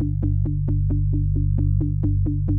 Thank you.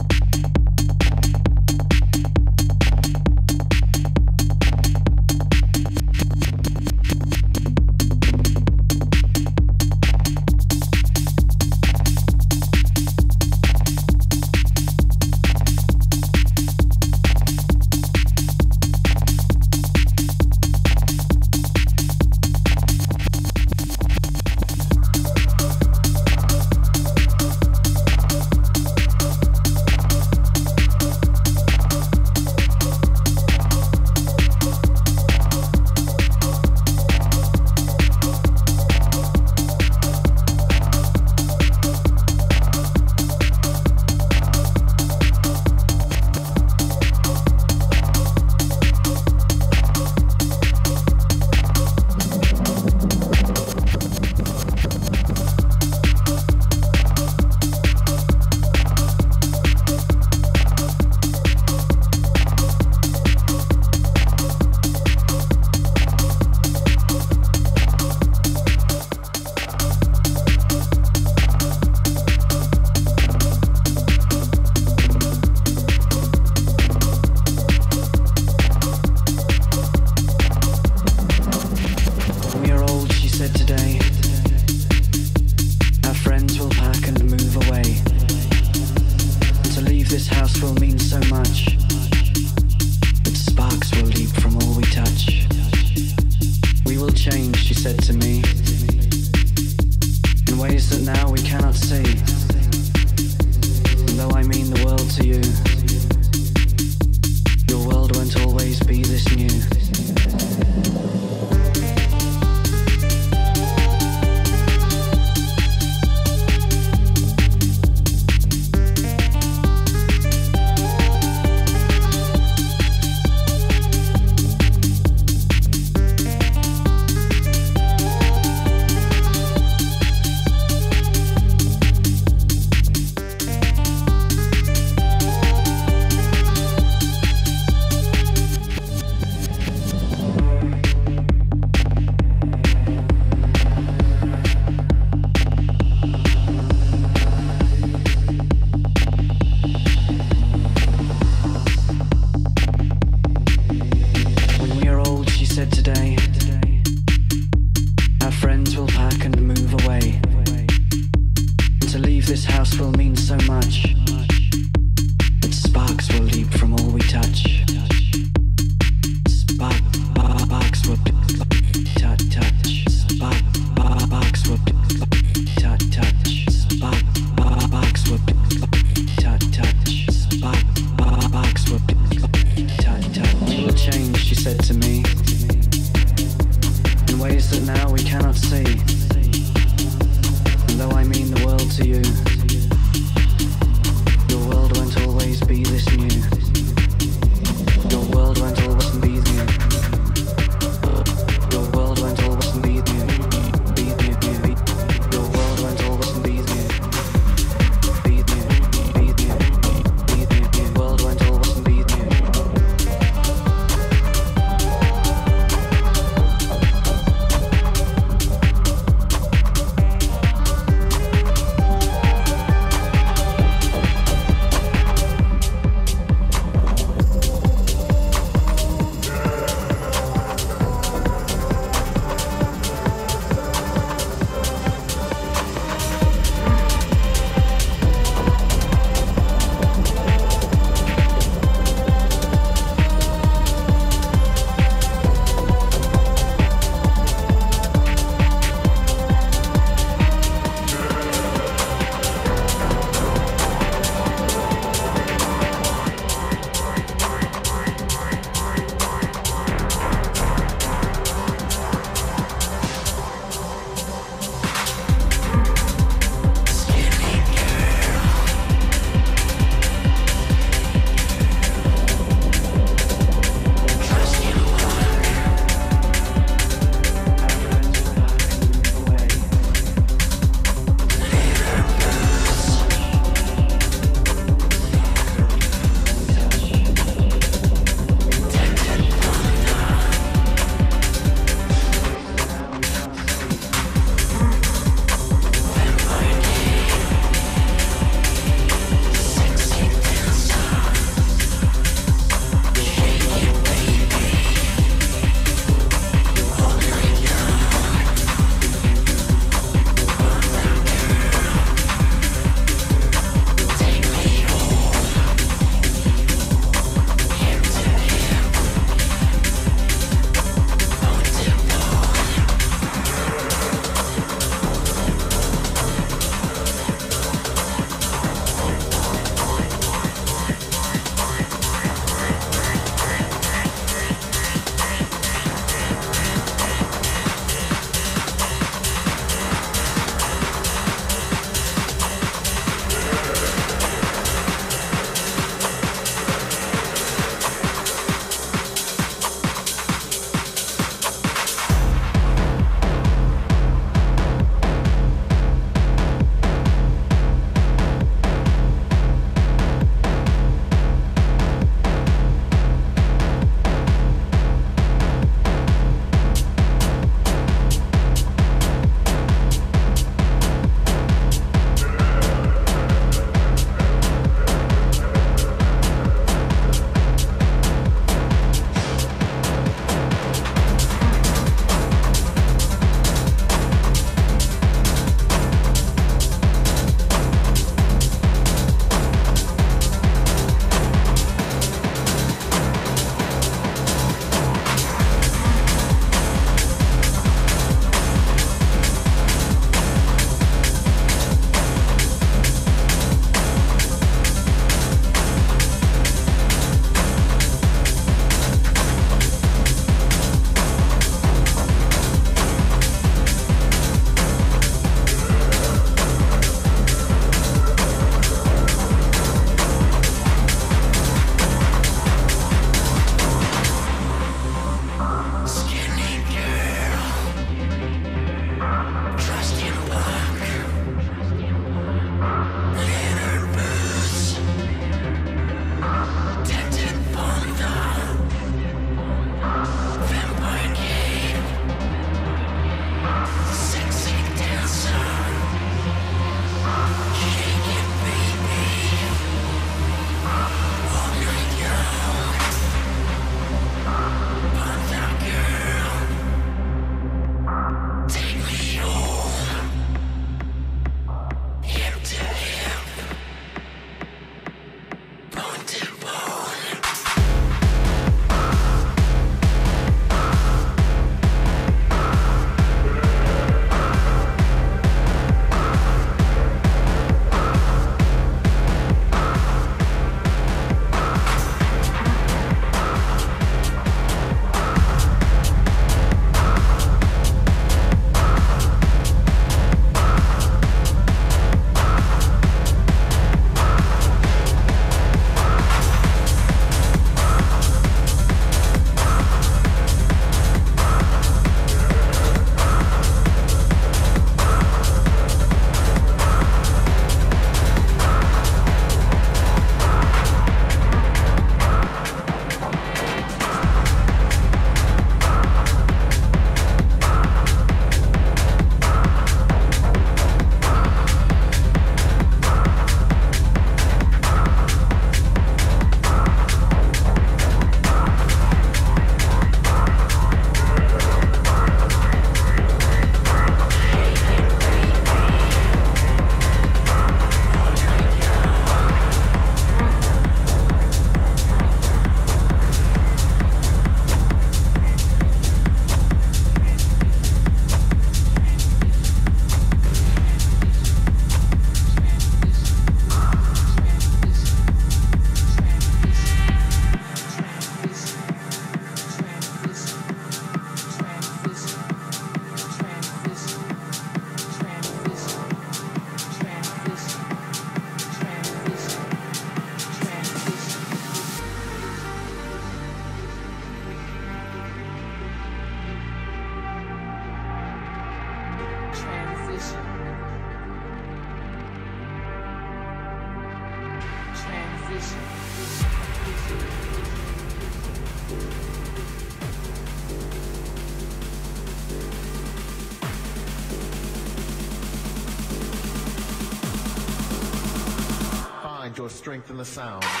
Find your strength in the sound.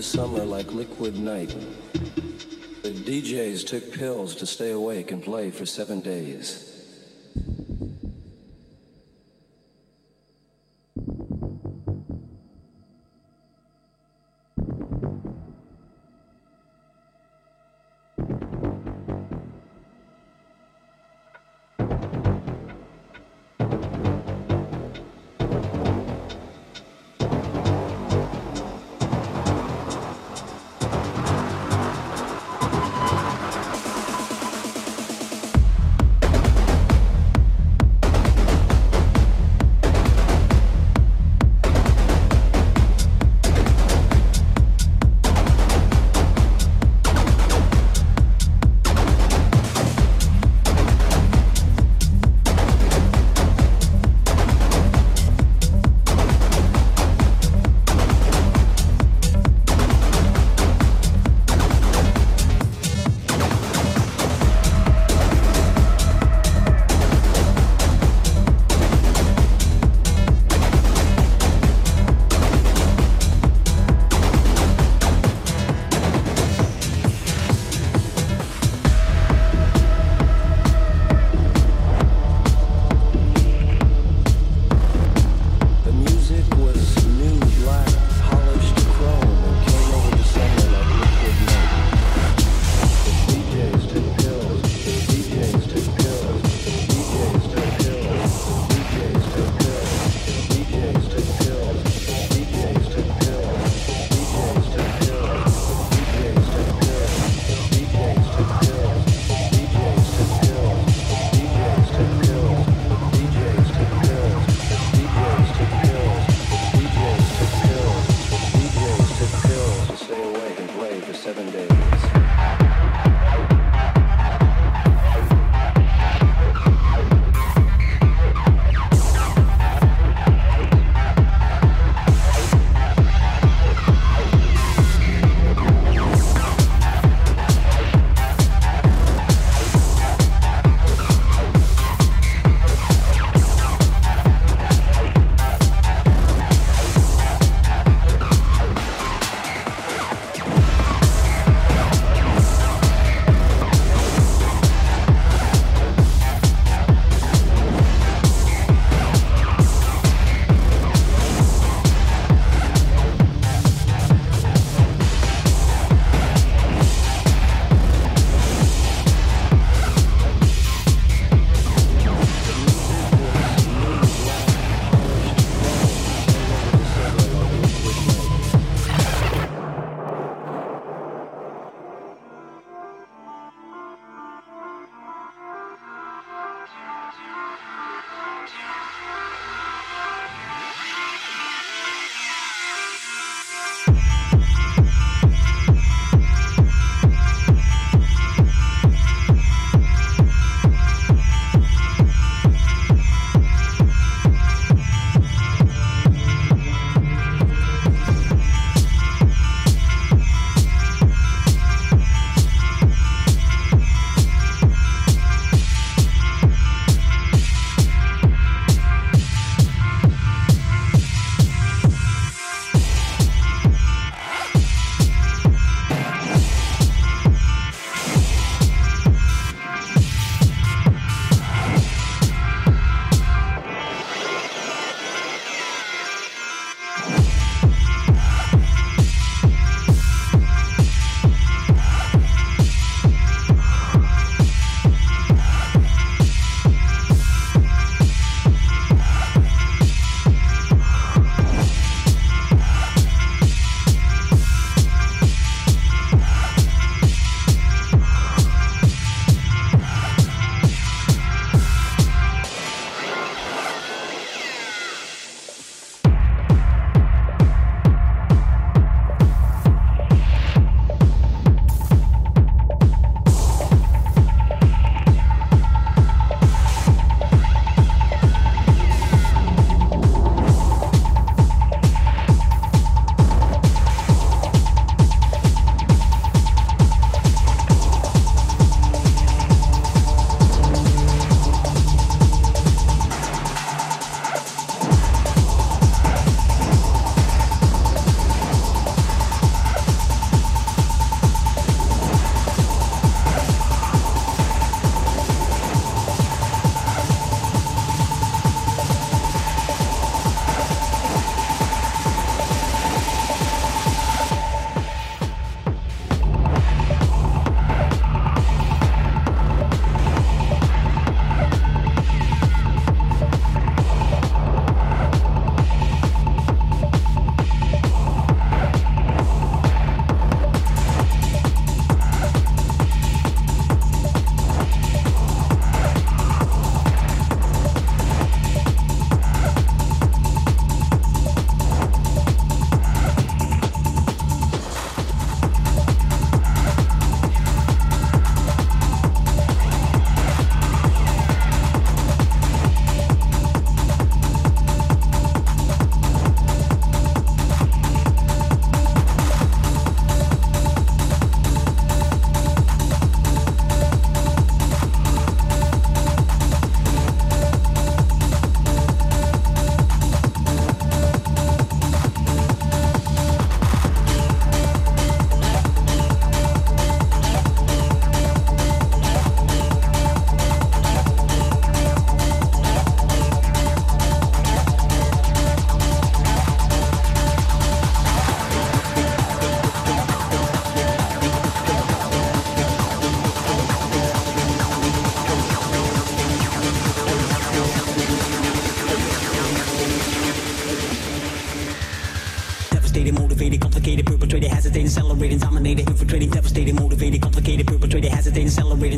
The summer like liquid night. The DJs took pills to stay awake and play for seven days.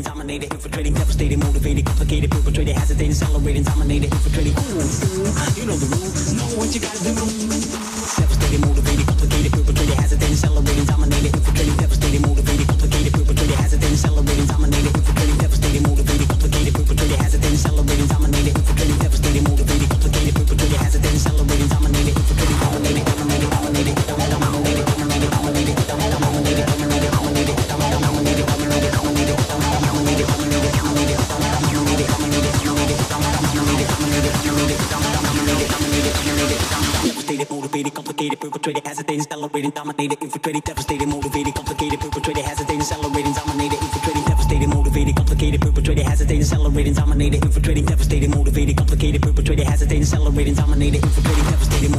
dominated, infiltrating, devastating, motivated, complicated, perpetrated, hesitating, accelerating, dominating. accelerating, dominated, infiltrated, devastated.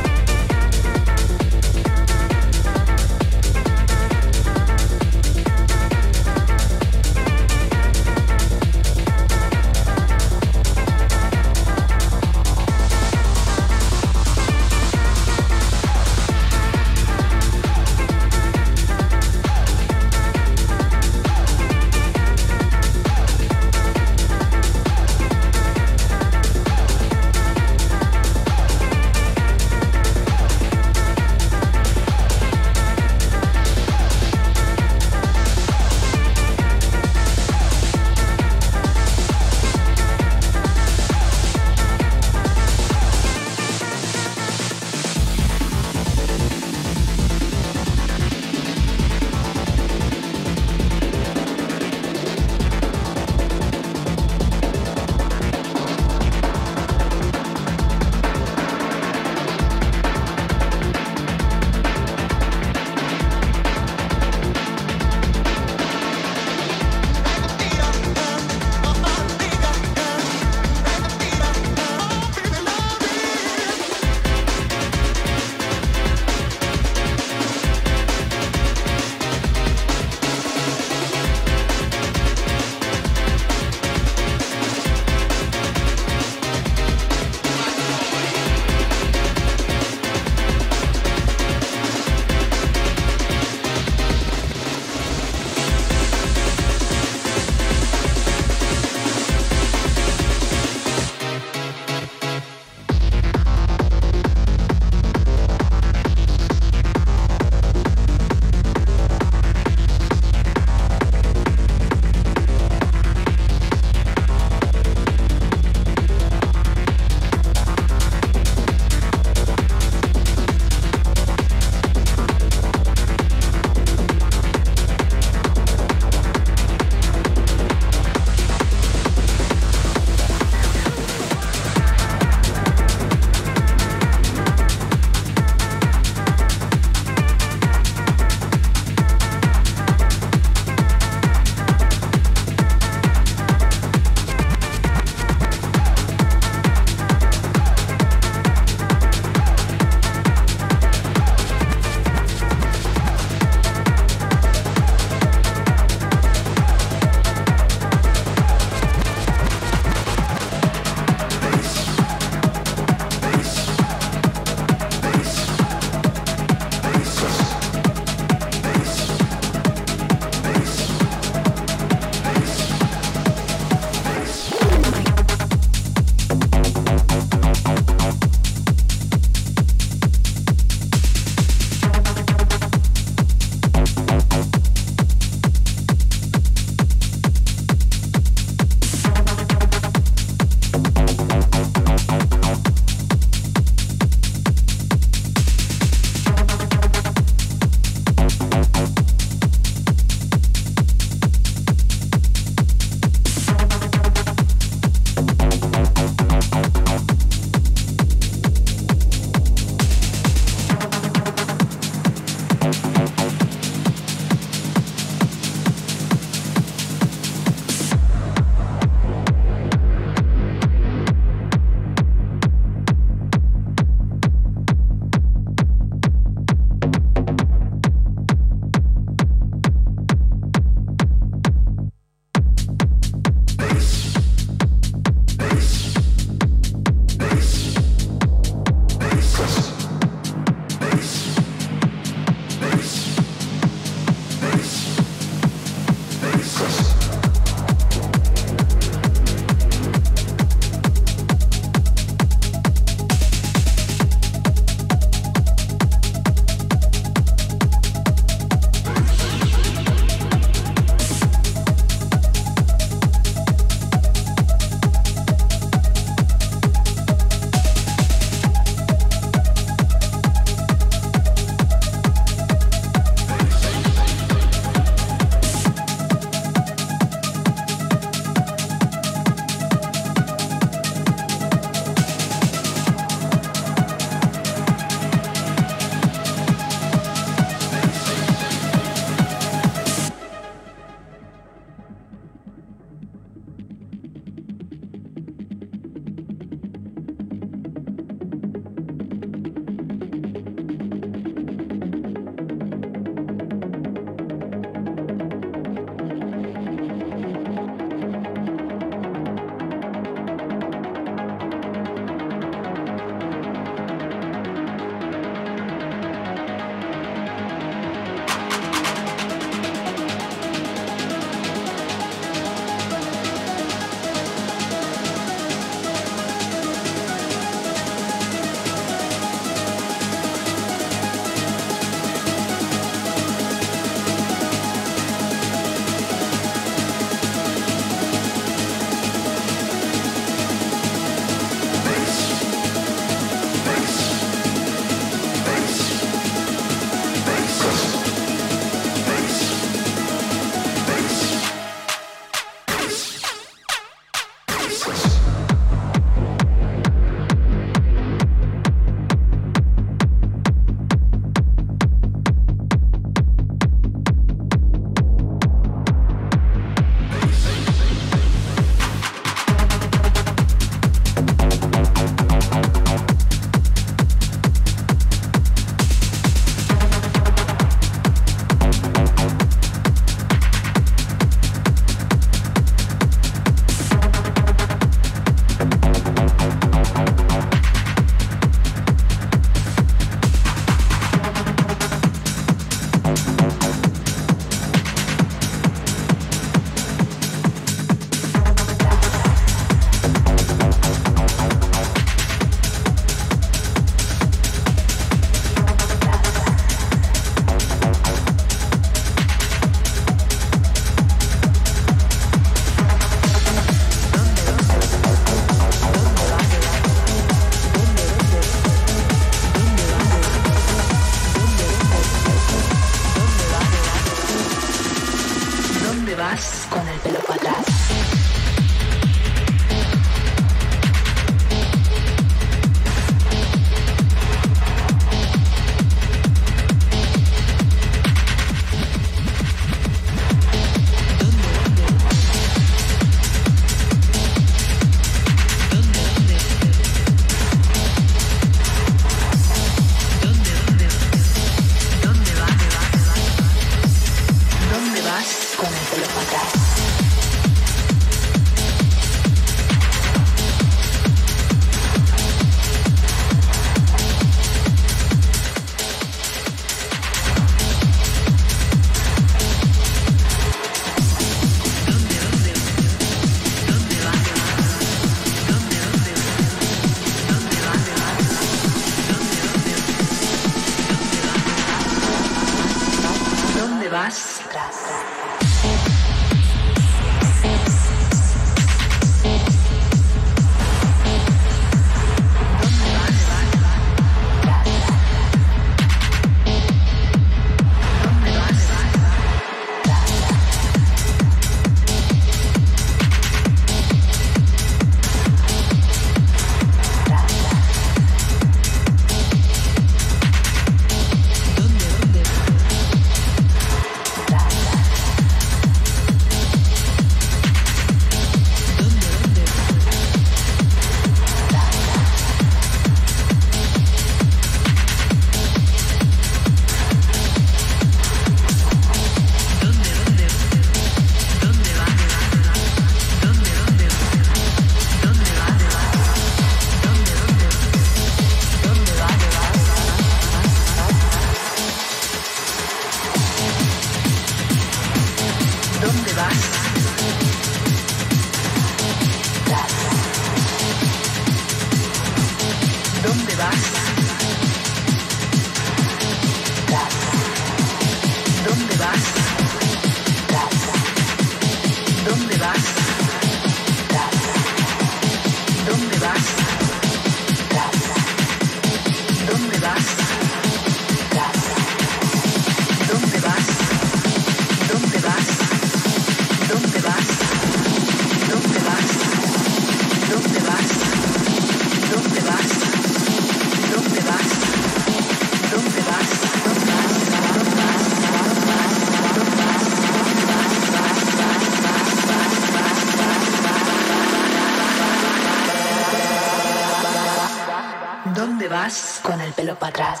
подраст.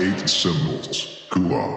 eight symbols. Gua.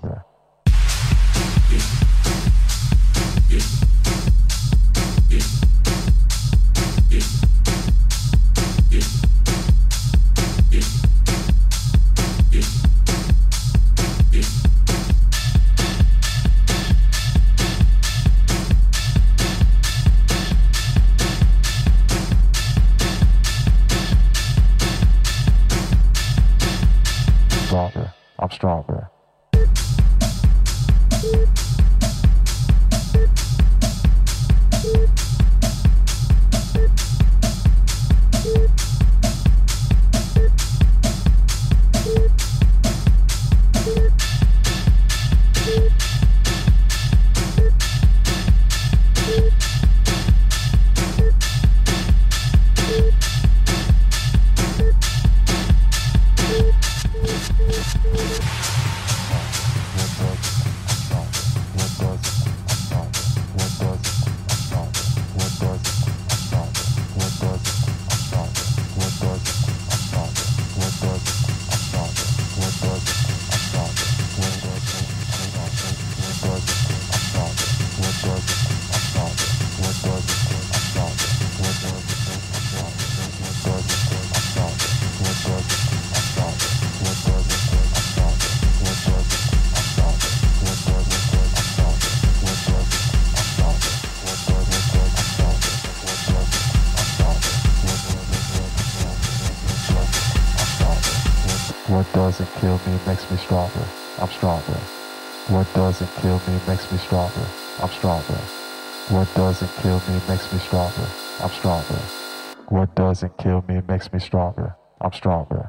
kill me makes me stronger. I'm stronger. What doesn't kill me makes me stronger. I'm stronger. What doesn't kill me makes me stronger. I'm stronger. What doesn't kill me makes me stronger. I'm stronger.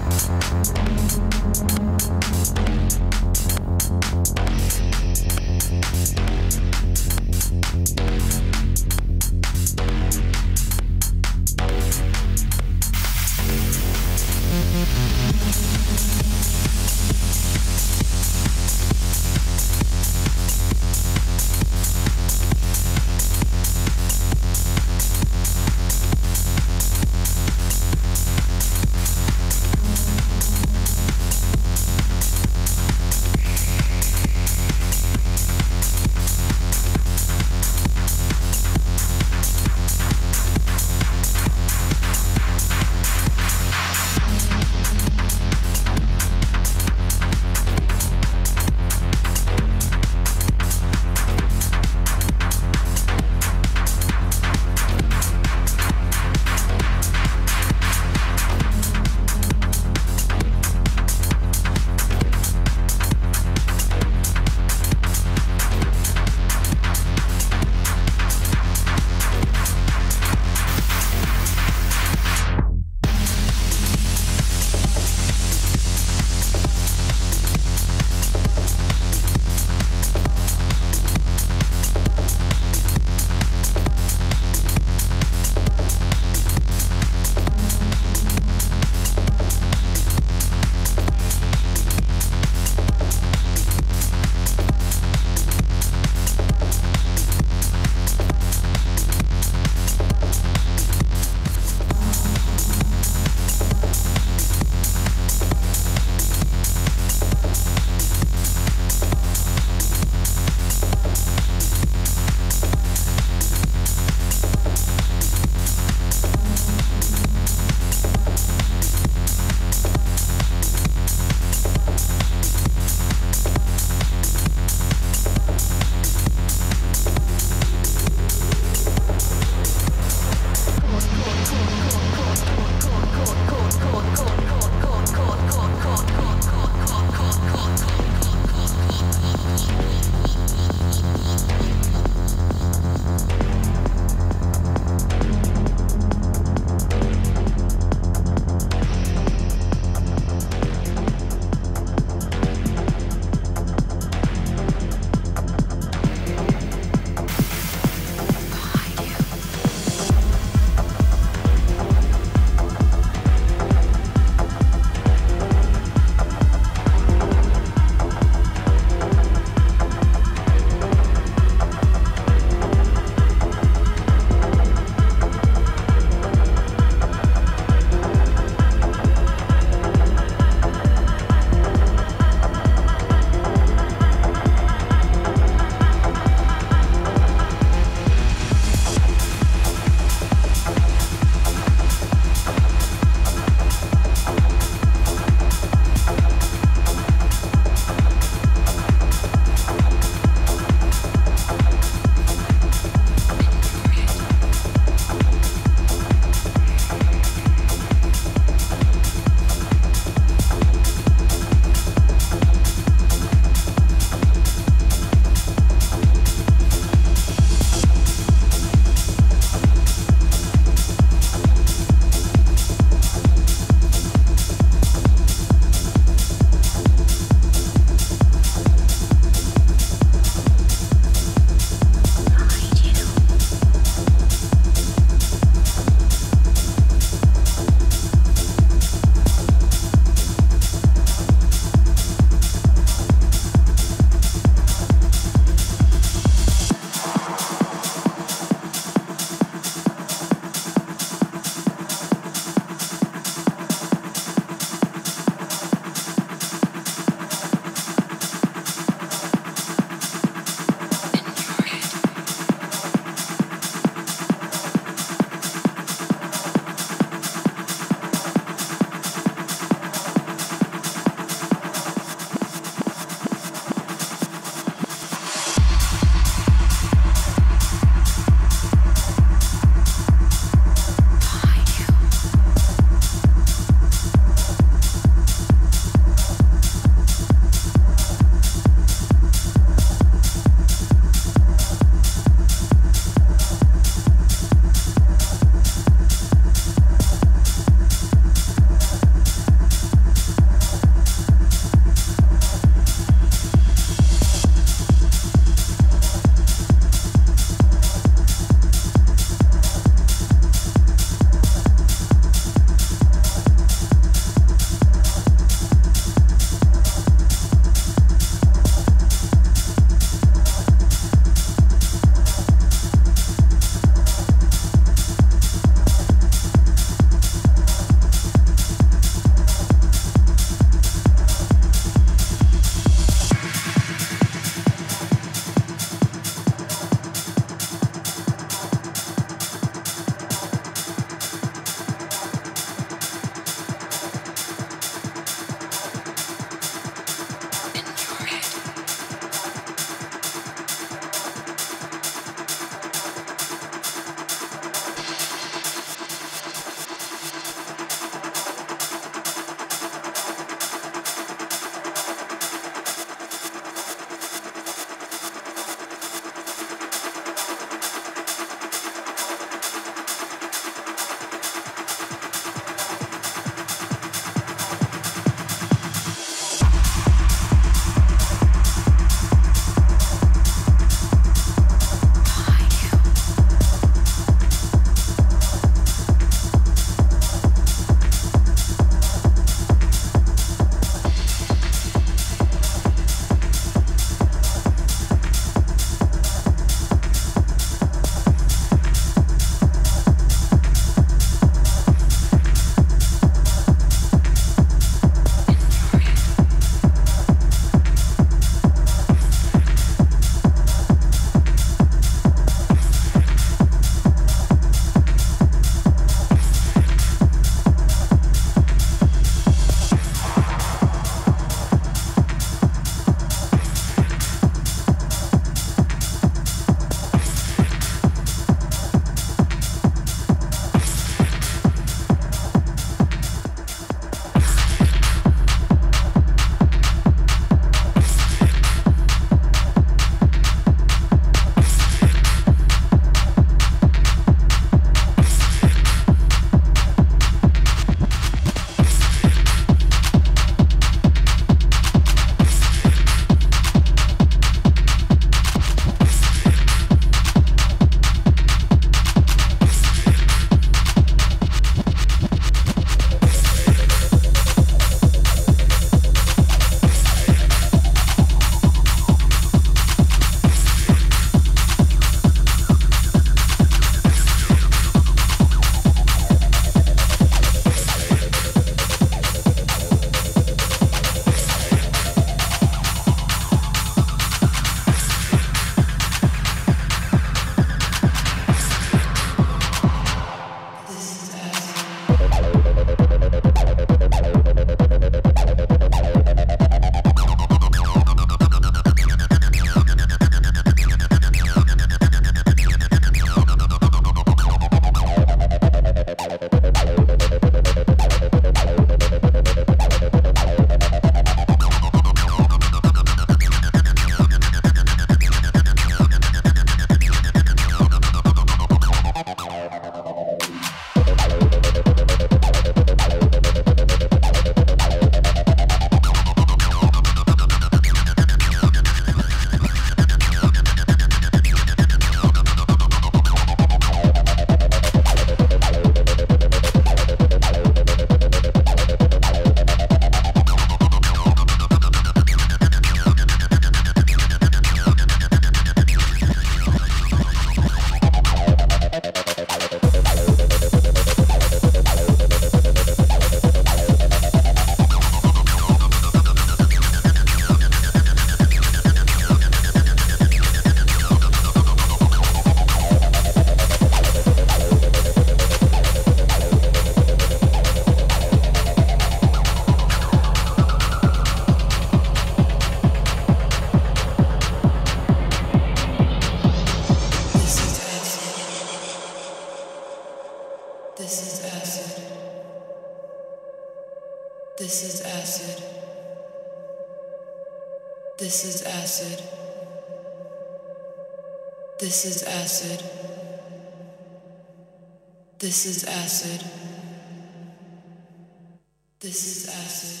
This is acid.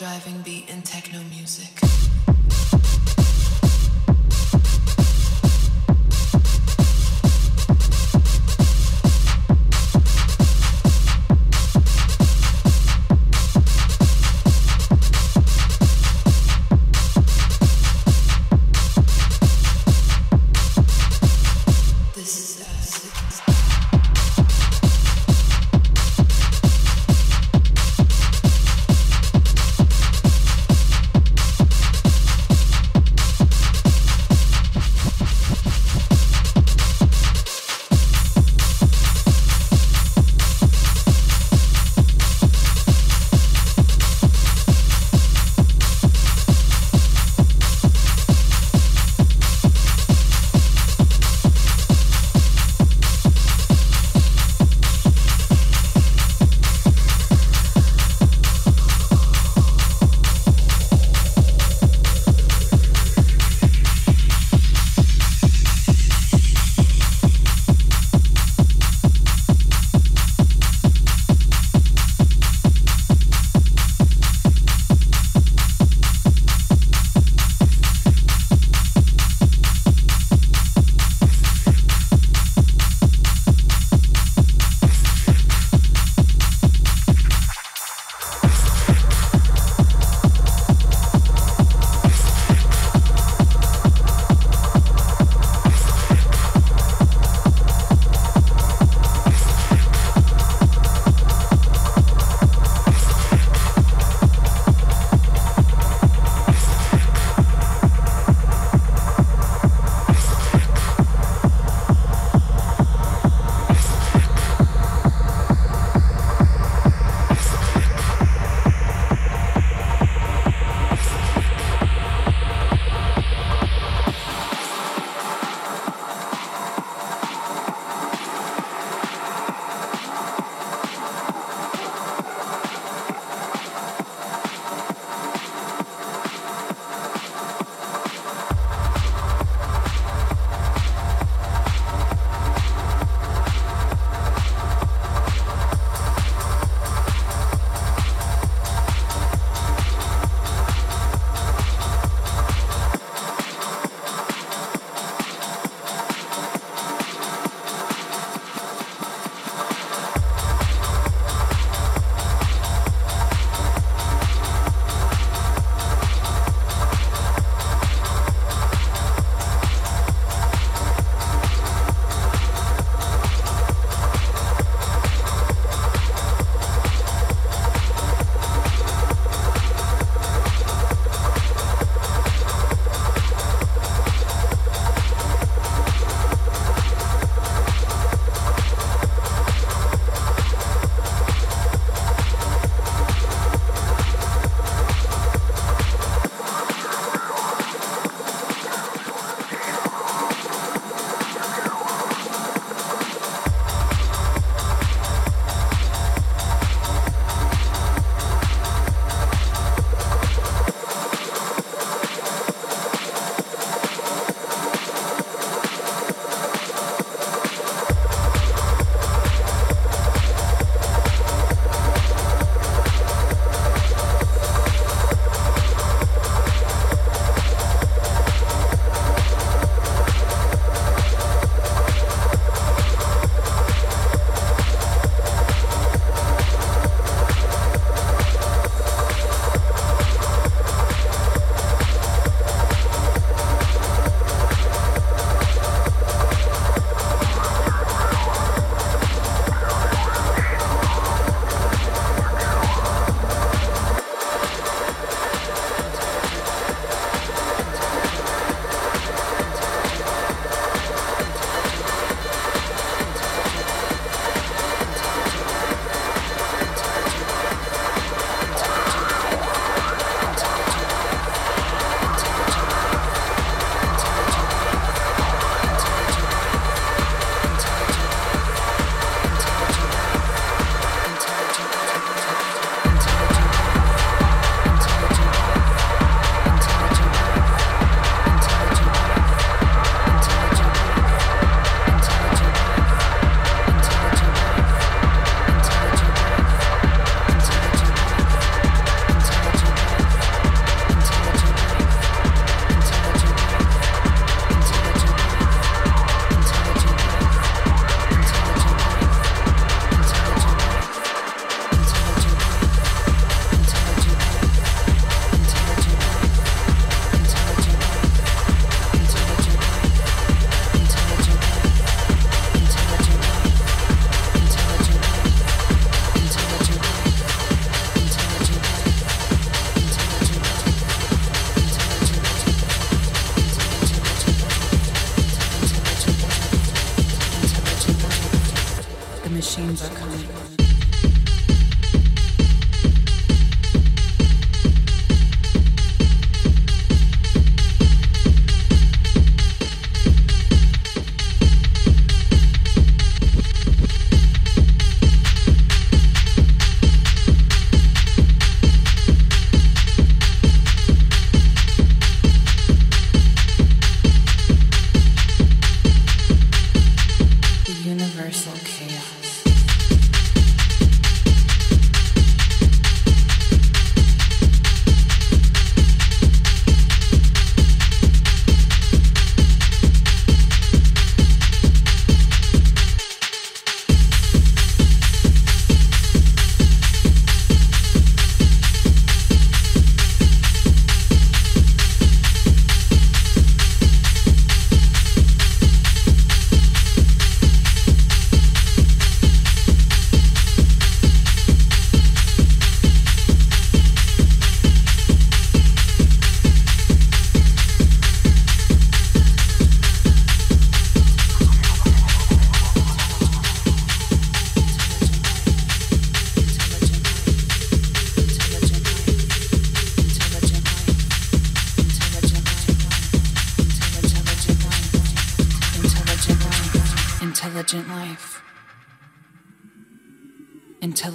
Driving beat and techno music.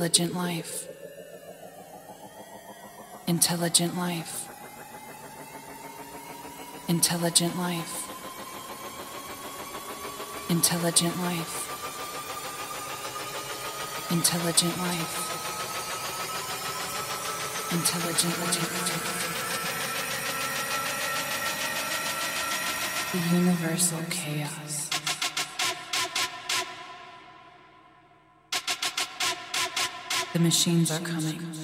Intelligent life. Intelligent life. Intelligent life. Intelligent life. Intelligent life. Intelligent life. The universal chaos. The machines are coming.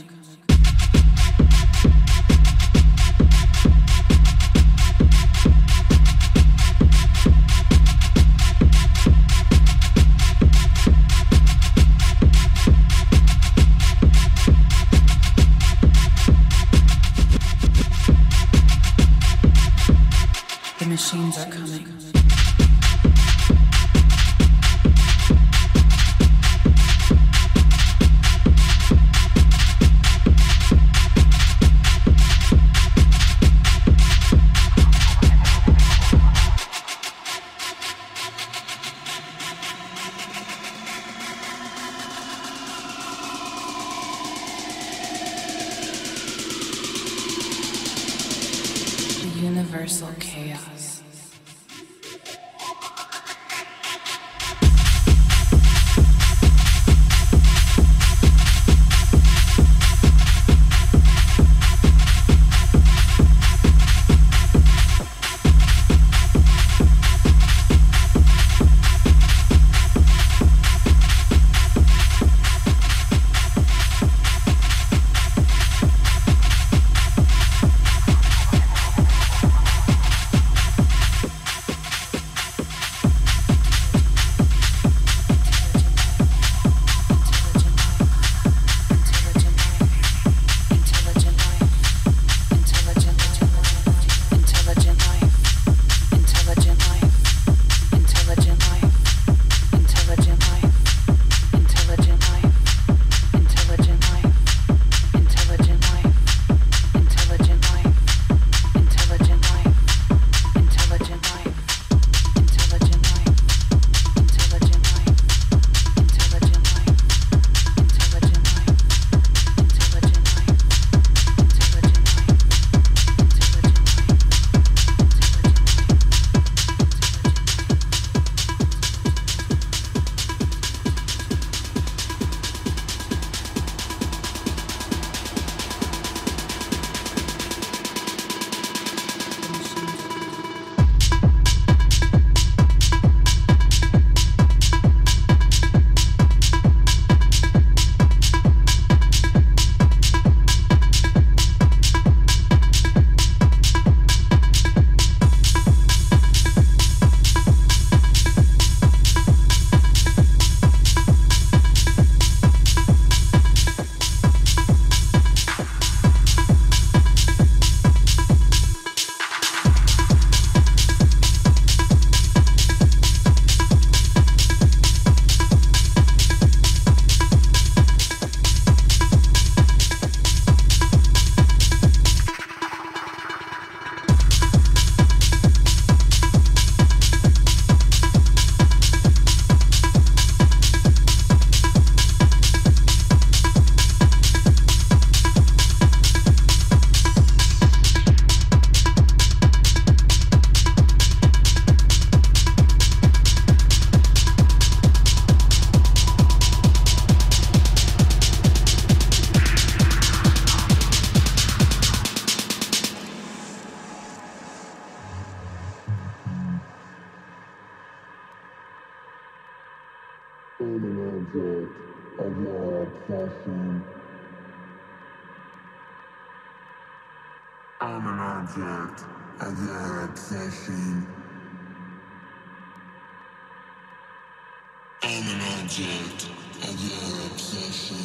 I'm an object of your obsession.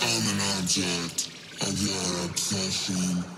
I'm an object of your obsession.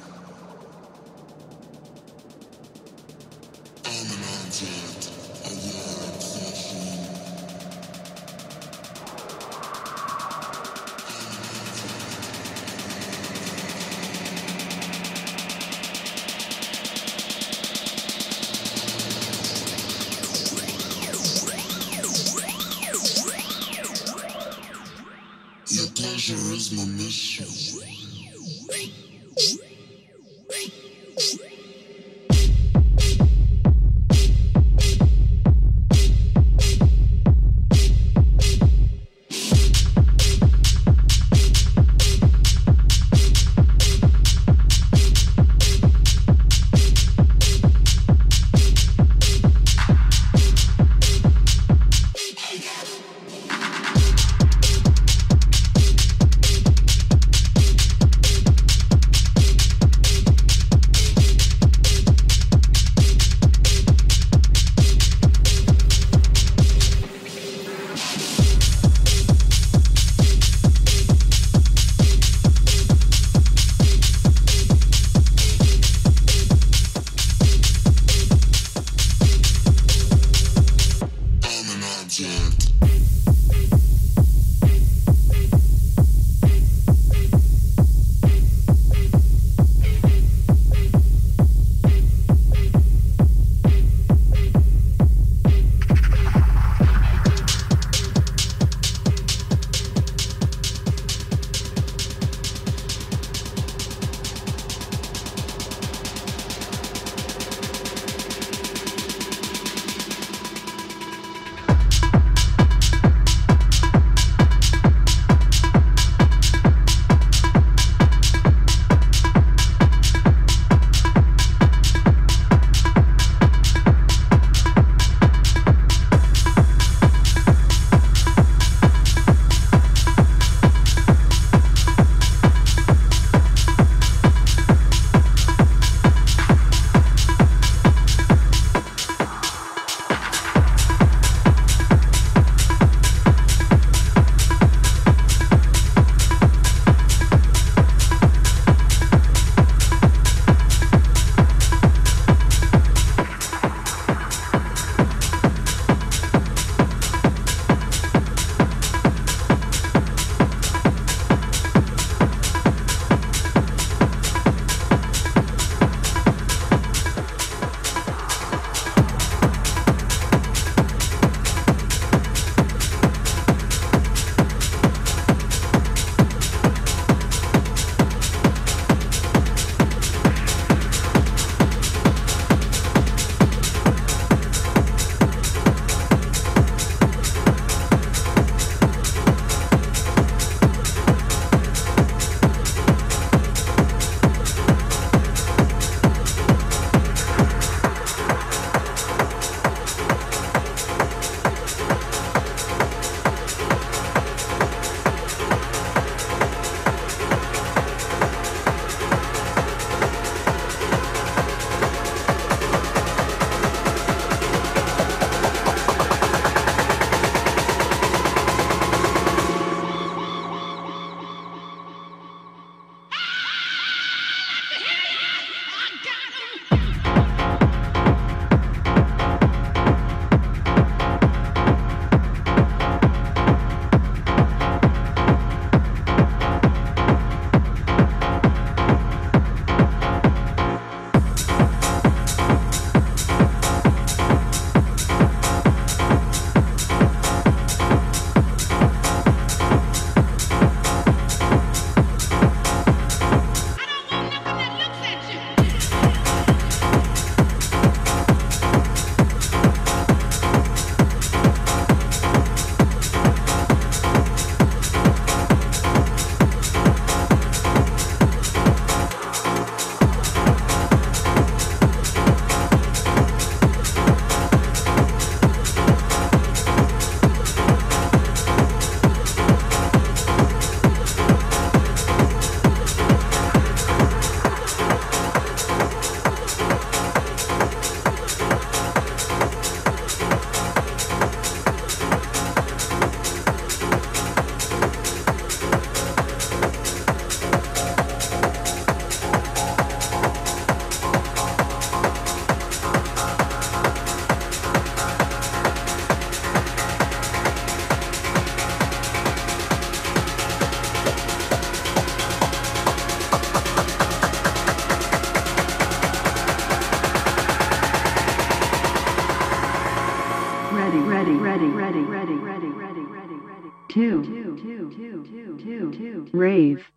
Rave.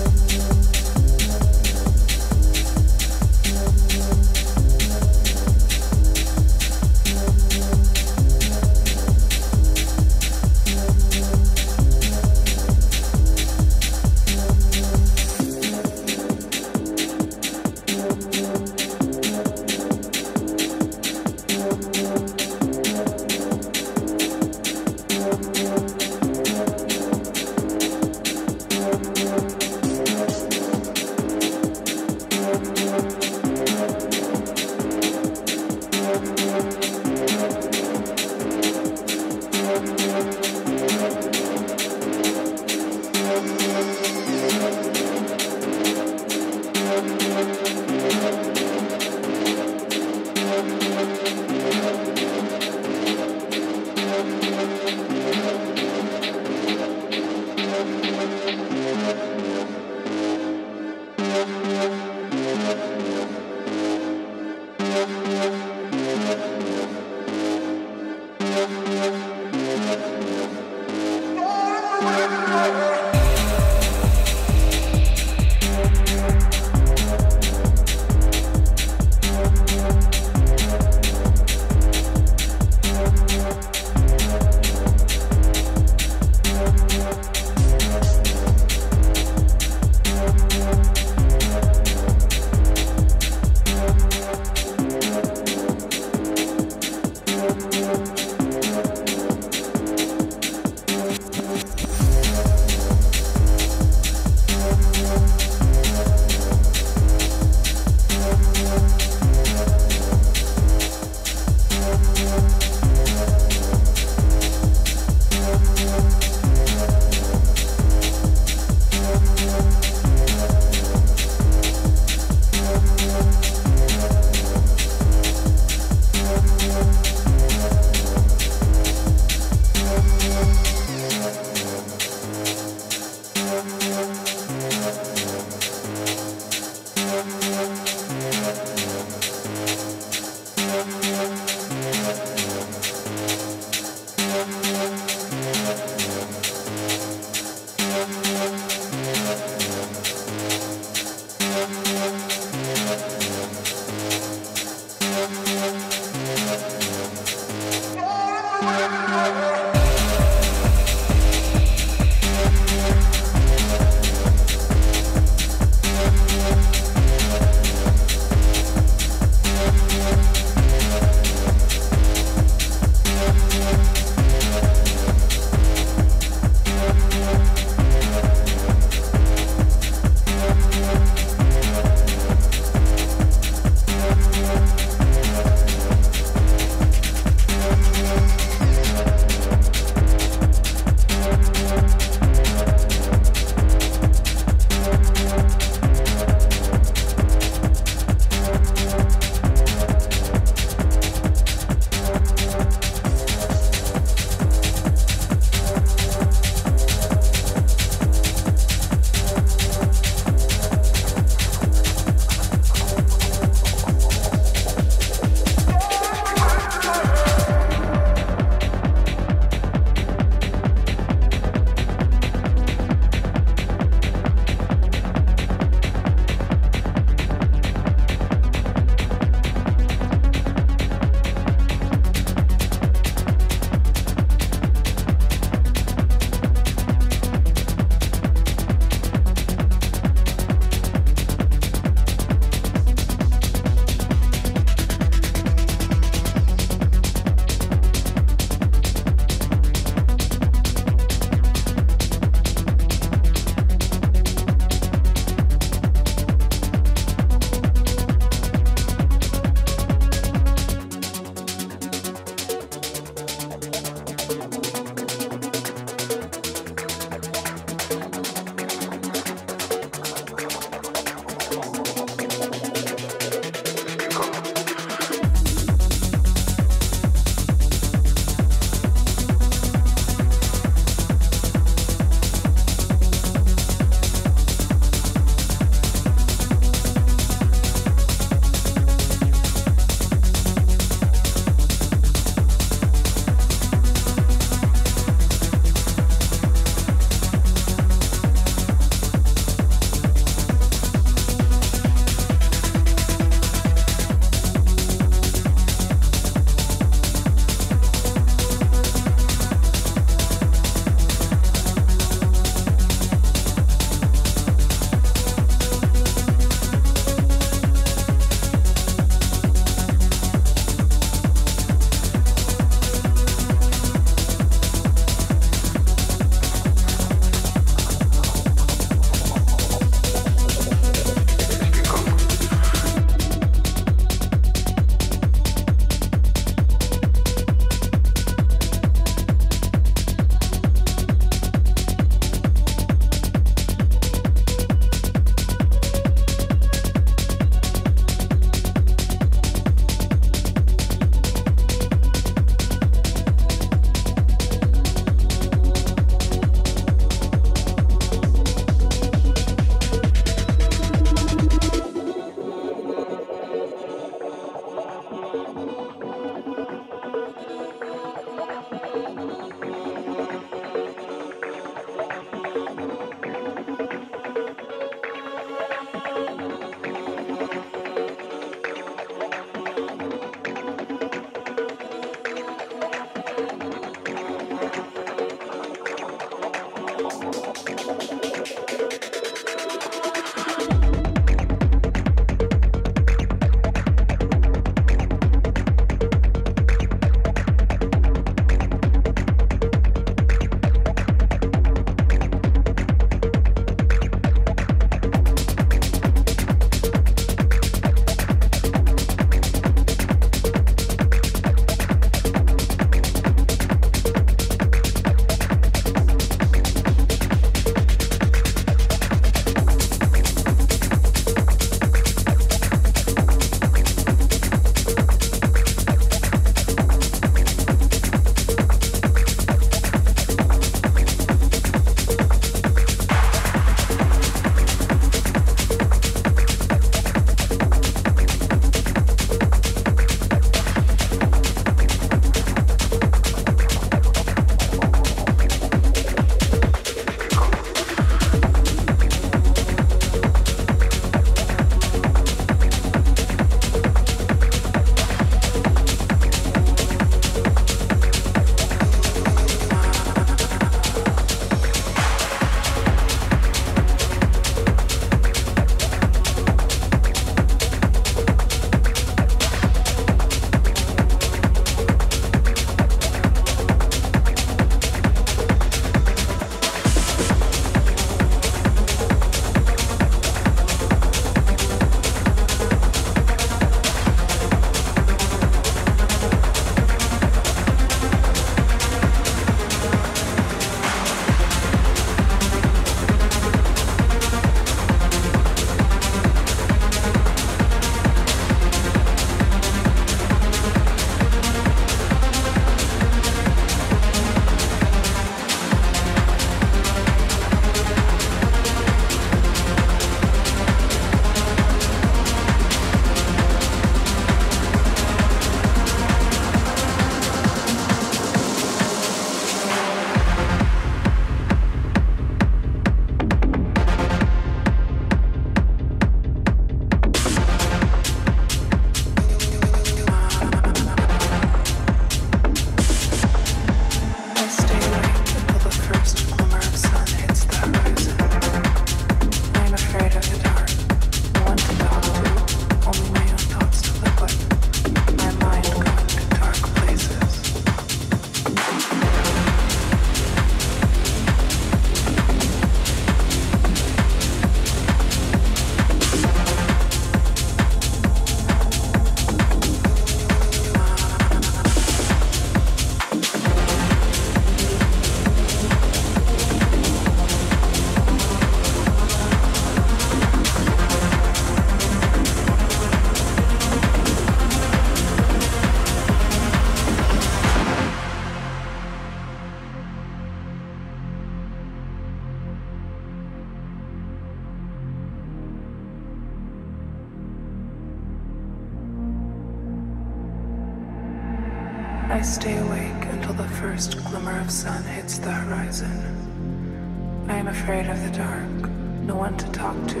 I stay awake until the first glimmer of sun hits the horizon. I am afraid of the dark, no one to talk to,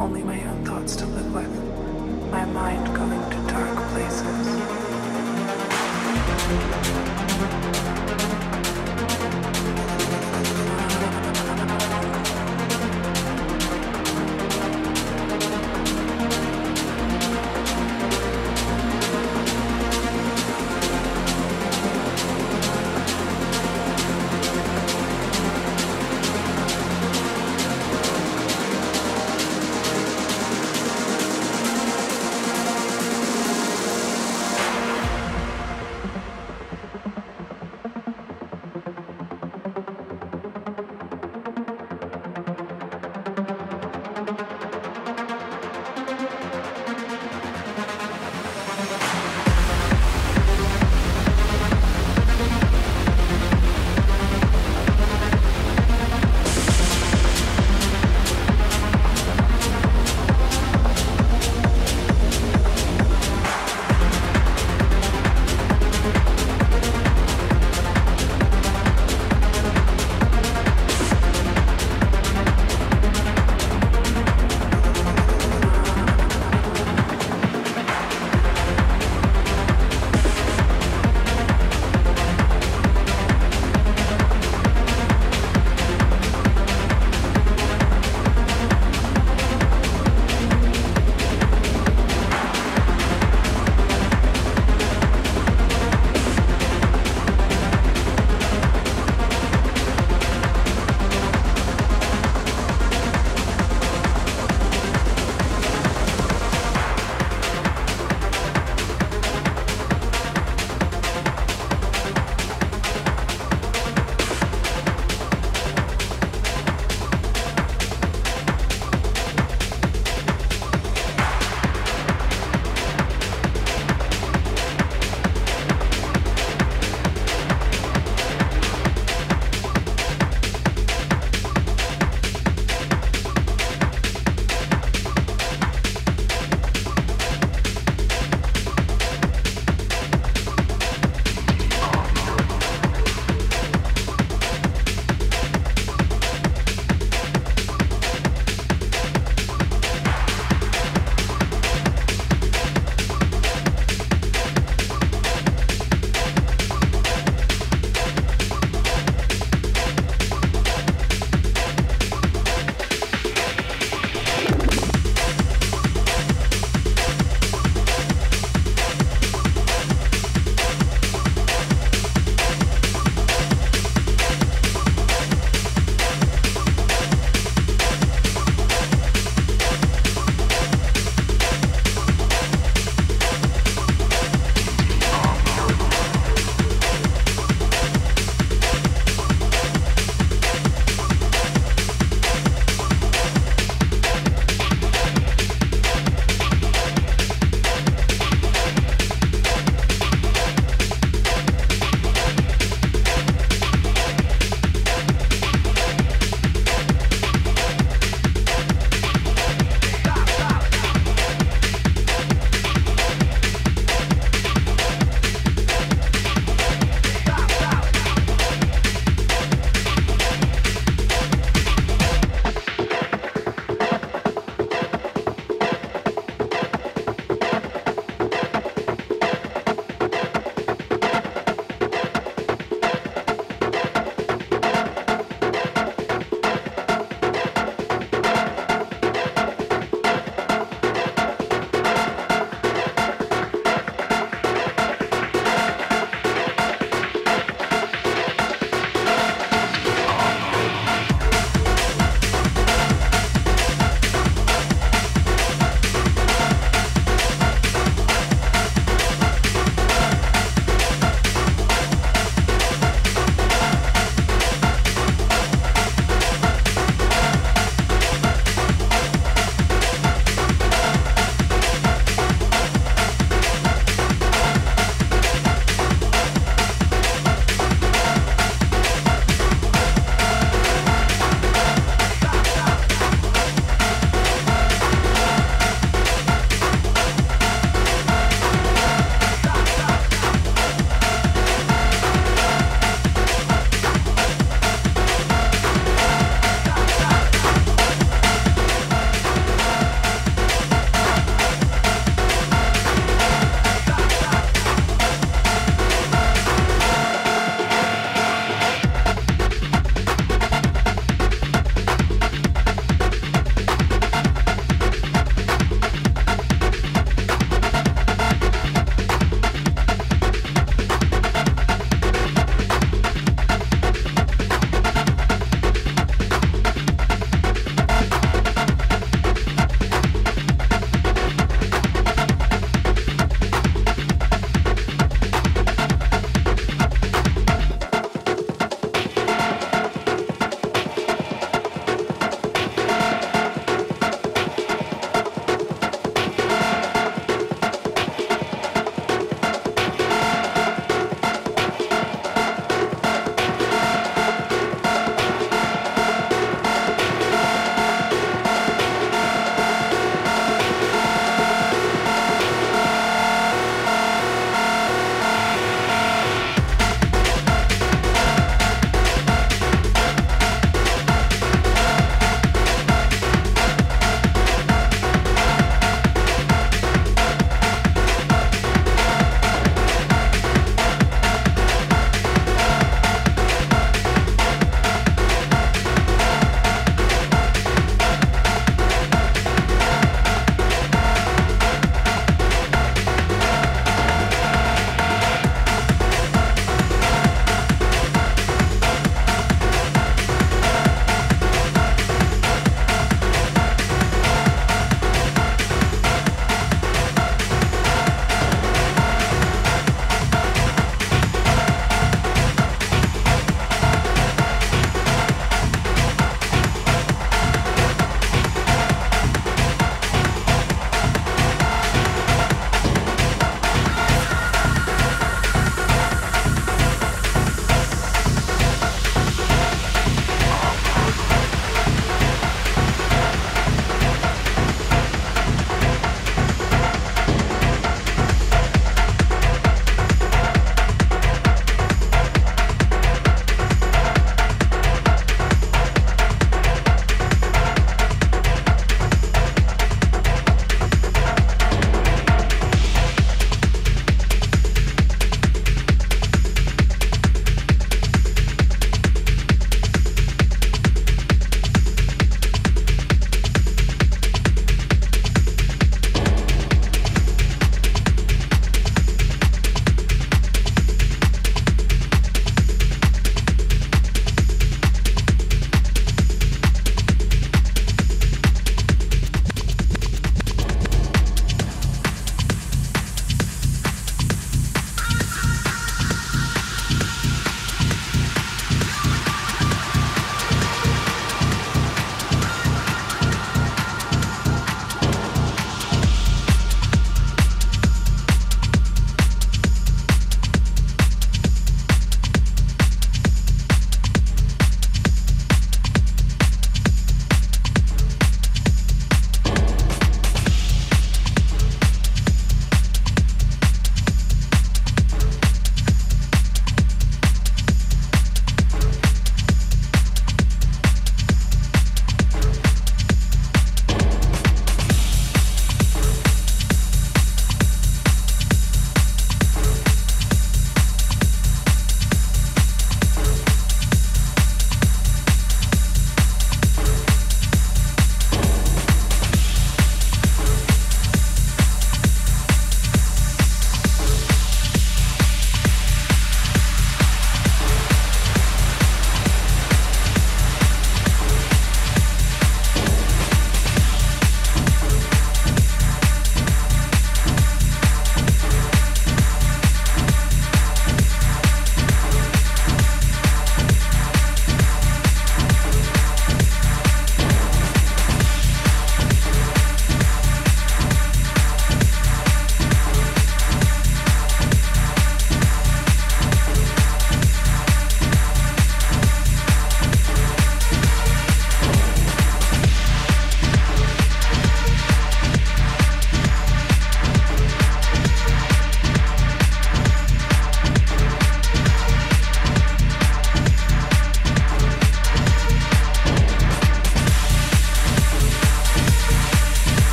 only my own thoughts to live with, my mind going to dark places.